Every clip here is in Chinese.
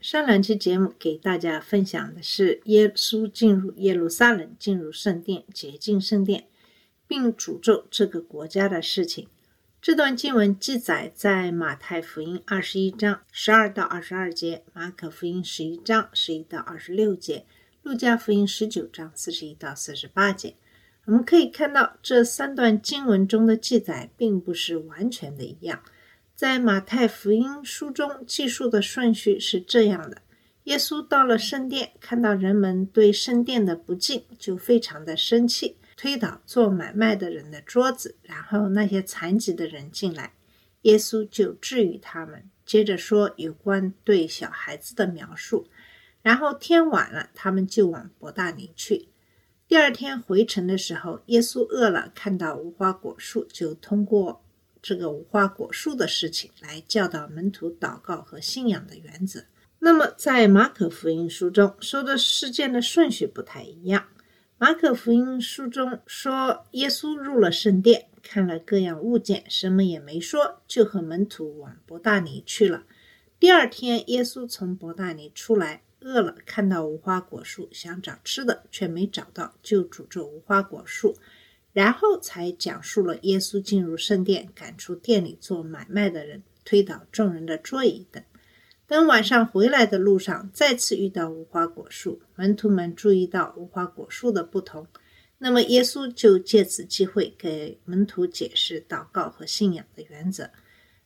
上两期节目给大家分享的是耶稣进入耶路撒冷、进入圣殿、洁净圣殿，并诅咒这个国家的事情。这段经文记载在马太福音二十一章十二到二十二节，马可福音十一章十一到二十六节，路加福音十九章四十一到四十八节。我们可以看到，这三段经文中的记载并不是完全的一样。在马太福音书中记述的顺序是这样的：耶稣到了圣殿，看到人们对圣殿的不敬，就非常的生气，推倒做买卖的人的桌子，然后那些残疾的人进来，耶稣就治愈他们。接着说有关对小孩子的描述，然后天晚了，他们就往伯大尼去。第二天回程的时候，耶稣饿了，看到无花果树，就通过这个无花果树的事情来教导门徒祷告和信仰的原则。那么，在马可福音书中说的事件的顺序不太一样。马可福音书中说，耶稣入了圣殿，看了各样物件，什么也没说，就和门徒往伯大尼去了。第二天，耶稣从伯大尼出来，饿了，看到无花果树，想找吃的，却没找到，就诅咒无花果树。然后才讲述了耶稣进入圣殿，赶出店里做买卖的人，推倒众人的桌椅等。等晚上回来的路上，再次遇到无花果树，门徒们注意到无花果树的不同，那么耶稣就借此机会给门徒解释祷告和信仰的原则。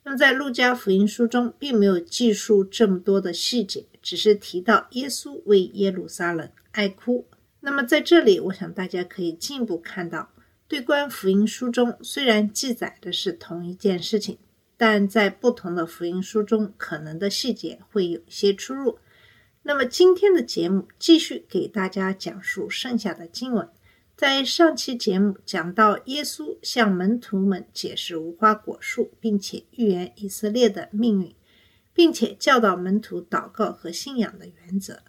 那么在路加福音书中，并没有记述这么多的细节，只是提到耶稣为耶路撒冷爱哭。那么在这里，我想大家可以进一步看到。对观福音书中虽然记载的是同一件事情，但在不同的福音书中，可能的细节会有一些出入。那么今天的节目继续给大家讲述剩下的经文。在上期节目讲到，耶稣向门徒们解释无花果树，并且预言以色列的命运，并且教导门徒祷告和信仰的原则。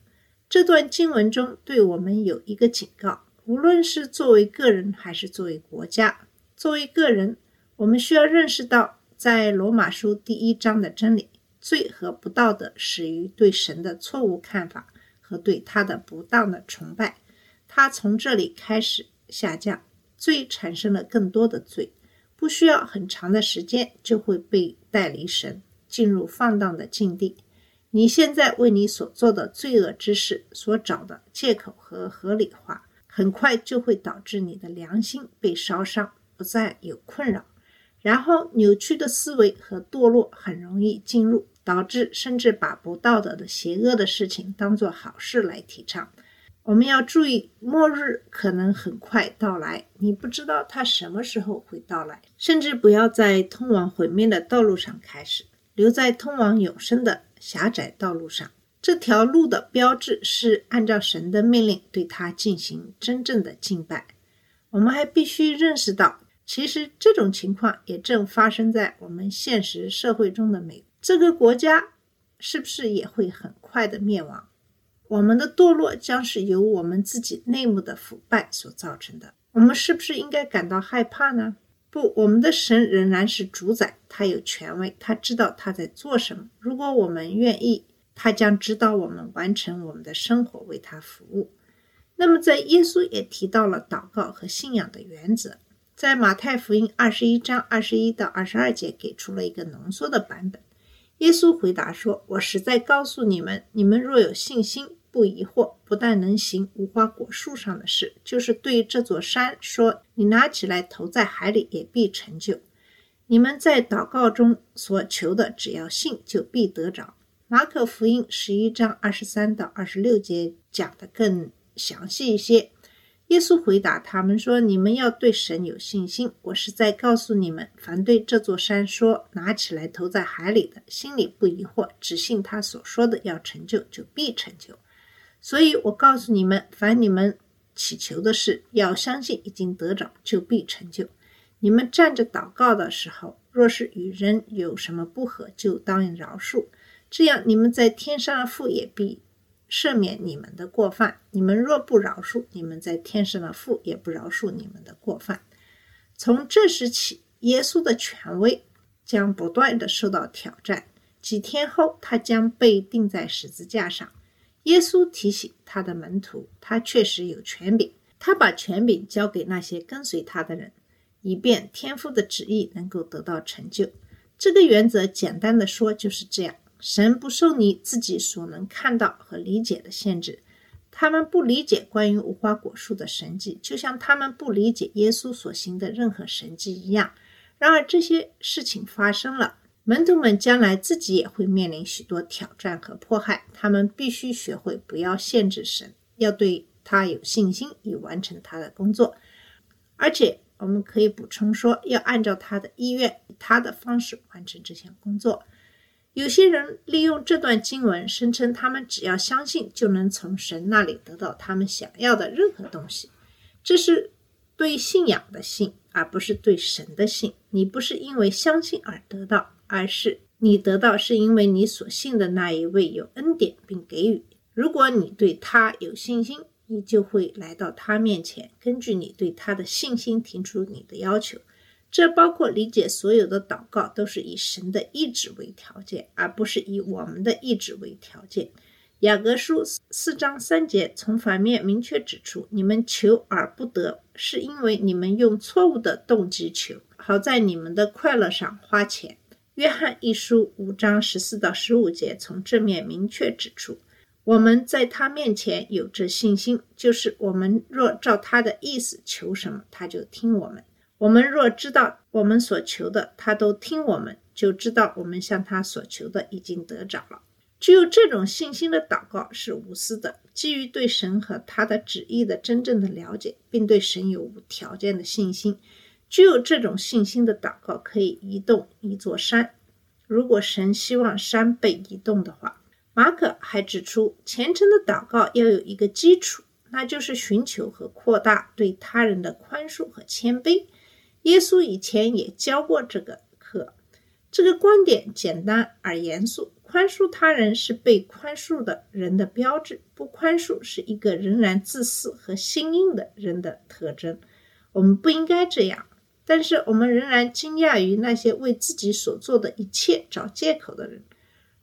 这段经文中对我们有一个警告。无论是作为个人还是作为国家，作为个人，我们需要认识到，在罗马书第一章的真理：罪和不道德始于对神的错误看法和对他的不当的崇拜。他从这里开始下降，罪产生了更多的罪，不需要很长的时间就会被带离神，进入放荡的境地。你现在为你所做的罪恶之事所找的借口和合理化。很快就会导致你的良心被烧伤，不再有困扰，然后扭曲的思维和堕落很容易进入，导致甚至把不道德的、邪恶的事情当做好事来提倡。我们要注意，末日可能很快到来，你不知道它什么时候会到来，甚至不要在通往毁灭的道路上开始，留在通往永生的狭窄道路上。这条路的标志是按照神的命令对他进行真正的敬拜。我们还必须认识到，其实这种情况也正发生在我们现实社会中的美。这个国家是不是也会很快的灭亡？我们的堕落将是由我们自己内幕的腐败所造成的。我们是不是应该感到害怕呢？不，我们的神仍然是主宰，他有权威，他知道他在做什么。如果我们愿意。他将指导我们完成我们的生活，为他服务。那么，在耶稣也提到了祷告和信仰的原则，在马太福音二十一章二十一到二十二节给出了一个浓缩的版本。耶稣回答说：“我实在告诉你们，你们若有信心，不疑惑，不但能行无花果树上的事，就是对这座山说：‘你拿起来投在海里’，也必成就。你们在祷告中所求的，只要信，就必得着。”马可福音十一章二十三到二十六节讲的更详细一些。耶稣回答他们说：“你们要对神有信心。我是在告诉你们，凡对这座山说拿起来投在海里的，心里不疑惑，只信他所说的要成就，就必成就。所以我告诉你们，凡你们祈求的事，要相信已经得着，就必成就。你们站着祷告的时候，若是与人有什么不和，就当饶恕，这样你们在天上的父也必赦免你们的过犯。你们若不饶恕，你们在天上的父也不饶恕你们的过犯。从这时起，耶稣的权威将不断的受到挑战。几天后，他将被钉在十字架上。耶稣提醒他的门徒，他确实有权柄，他把权柄交给那些跟随他的人，以便天父的旨意能够得到成就。这个原则简单的说就是这样：神不受你自己所能看到和理解的限制。他们不理解关于无花果树的神迹，就像他们不理解耶稣所行的任何神迹一样。然而，这些事情发生了，门徒们将来自己也会面临许多挑战和迫害。他们必须学会不要限制神，要对他有信心，以完成他的工作。而且，我们可以补充说，要按照他的意愿，以他的方式完成这项工作。有些人利用这段经文声称，他们只要相信就能从神那里得到他们想要的任何东西。这是对信仰的信，而不是对神的信。你不是因为相信而得到，而是你得到是因为你所信的那一位有恩典并给予。如果你对他有信心，你就会来到他面前，根据你对他的信心提出你的要求。这包括理解所有的祷告都是以神的意志为条件，而不是以我们的意志为条件。雅各书四章三节从反面明确指出：你们求而不得，是因为你们用错误的动机求，好在你们的快乐上花钱。约翰一书五章十四到十五节从正面明确指出：我们在他面前有着信心，就是我们若照他的意思求什么，他就听我们。我们若知道我们所求的，他都听我们，就知道我们向他所求的已经得着了。具有这种信心的祷告是无私的，基于对神和他的旨意的真正的了解，并对神有无条件的信心。具有这种信心的祷告可以移动一座山。如果神希望山被移动的话，马可还指出，虔诚的祷告要有一个基础，那就是寻求和扩大对他人的宽恕和谦卑。耶稣以前也教过这个课，这个观点简单而严肃。宽恕他人是被宽恕的人的标志，不宽恕是一个仍然自私和心硬的人的特征。我们不应该这样，但是我们仍然惊讶于那些为自己所做的一切找借口的人。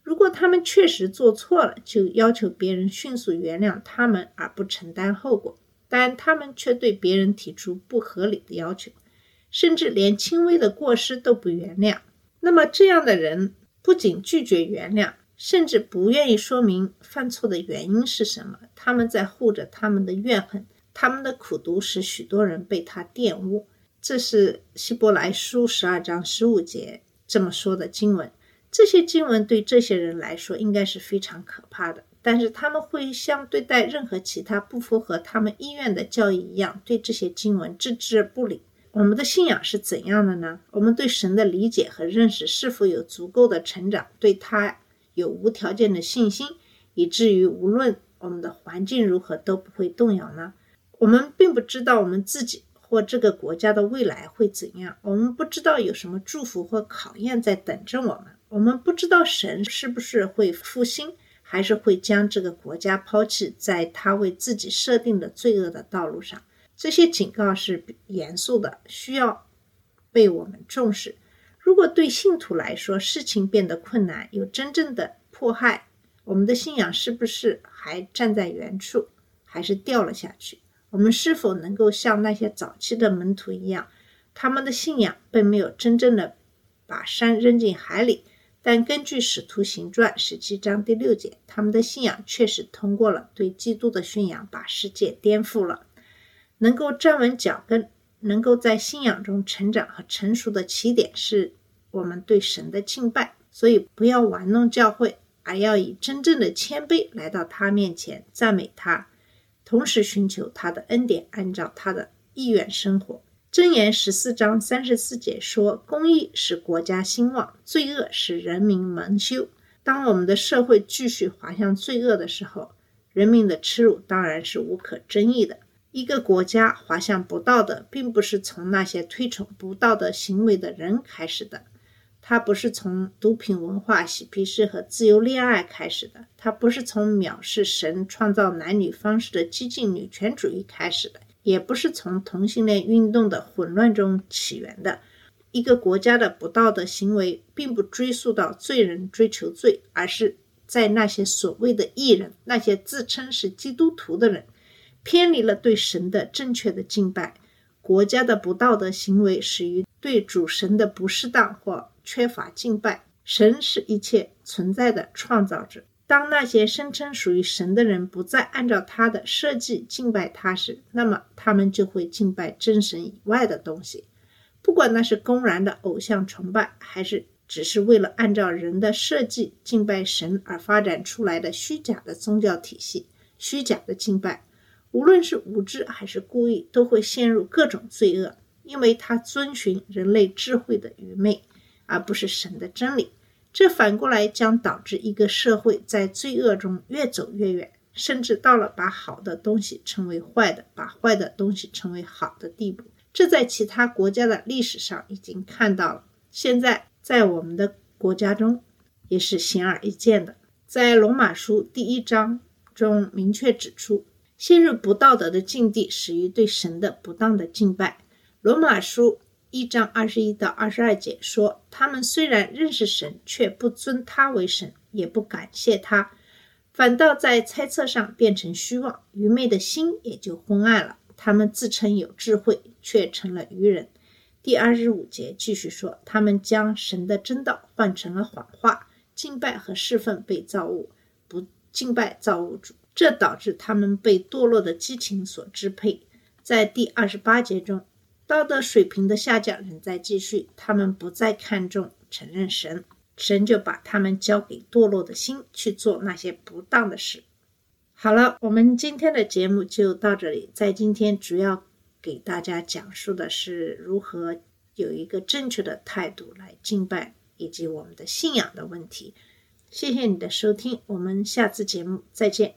如果他们确实做错了，就要求别人迅速原谅他们而不承担后果，但他们却对别人提出不合理的要求。甚至连轻微的过失都不原谅，那么这样的人不仅拒绝原谅，甚至不愿意说明犯错的原因是什么。他们在护着他们的怨恨，他们的苦读使许多人被他玷污。这是希伯来书十二章十五节这么说的经文。这些经文对这些人来说应该是非常可怕的，但是他们会像对待任何其他不符合他们意愿的教义一样，对这些经文置之不理。我们的信仰是怎样的呢？我们对神的理解和认识是否有足够的成长？对他有无条件的信心，以至于无论我们的环境如何都不会动摇呢？我们并不知道我们自己或这个国家的未来会怎样，我们不知道有什么祝福或考验在等着我们，我们不知道神是不是会复兴，还是会将这个国家抛弃在他为自己设定的罪恶的道路上。这些警告是严肃的，需要被我们重视。如果对信徒来说事情变得困难，有真正的迫害，我们的信仰是不是还站在原处，还是掉了下去？我们是否能够像那些早期的门徒一样，他们的信仰并没有真正的把山扔进海里，但根据《使徒行传》十七章第六节，他们的信仰确实通过了对基督的宣扬，把世界颠覆了。能够站稳脚跟，能够在信仰中成长和成熟的起点，是我们对神的敬拜。所以，不要玩弄教会，而要以真正的谦卑来到他面前，赞美他，同时寻求他的恩典，按照他的意愿生活。箴言十四章三十四节说：“公义使国家兴旺，罪恶使人民蒙羞。”当我们的社会继续滑向罪恶的时候，人民的耻辱当然是无可争议的。一个国家滑向不道德，并不是从那些推崇不道德行为的人开始的，它不是从毒品文化、嬉皮士和自由恋爱开始的，它不是从藐视神创造男女方式的激进女权主义开始的，也不是从同性恋运动的混乱中起源的。一个国家的不道德行为，并不追溯到罪人追求罪，而是在那些所谓的艺人，那些自称是基督徒的人。偏离了对神的正确的敬拜，国家的不道德行为始于对主神的不适当或缺乏敬拜。神是一切存在的创造者。当那些声称属于神的人不再按照他的设计敬拜他时，那么他们就会敬拜真神以外的东西，不管那是公然的偶像崇拜，还是只是为了按照人的设计敬拜神而发展出来的虚假的宗教体系、虚假的敬拜。无论是无知还是故意，都会陷入各种罪恶，因为他遵循人类智慧的愚昧，而不是神的真理。这反过来将导致一个社会在罪恶中越走越远，甚至到了把好的东西称为坏的，把坏的东西称为好的地步。这在其他国家的历史上已经看到了，现在在我们的国家中也是显而易见的。在罗马书第一章中明确指出。陷入不道德的境地，始于对神的不当的敬拜。罗马书一章二十一到二十二节说：“他们虽然认识神，却不尊他为神，也不感谢他，反倒在猜测上变成虚妄，愚昧的心也就昏暗了。他们自称有智慧，却成了愚人。”第二十五节继续说：“他们将神的真道换成了谎话，敬拜和侍奉被造物，不敬拜造物主。”这导致他们被堕落的激情所支配。在第二十八节中，道德水平的下降仍在继续。他们不再看重承认神，神就把他们交给堕落的心去做那些不当的事。好了，我们今天的节目就到这里。在今天主要给大家讲述的是如何有一个正确的态度来敬拜以及我们的信仰的问题。谢谢你的收听，我们下次节目再见。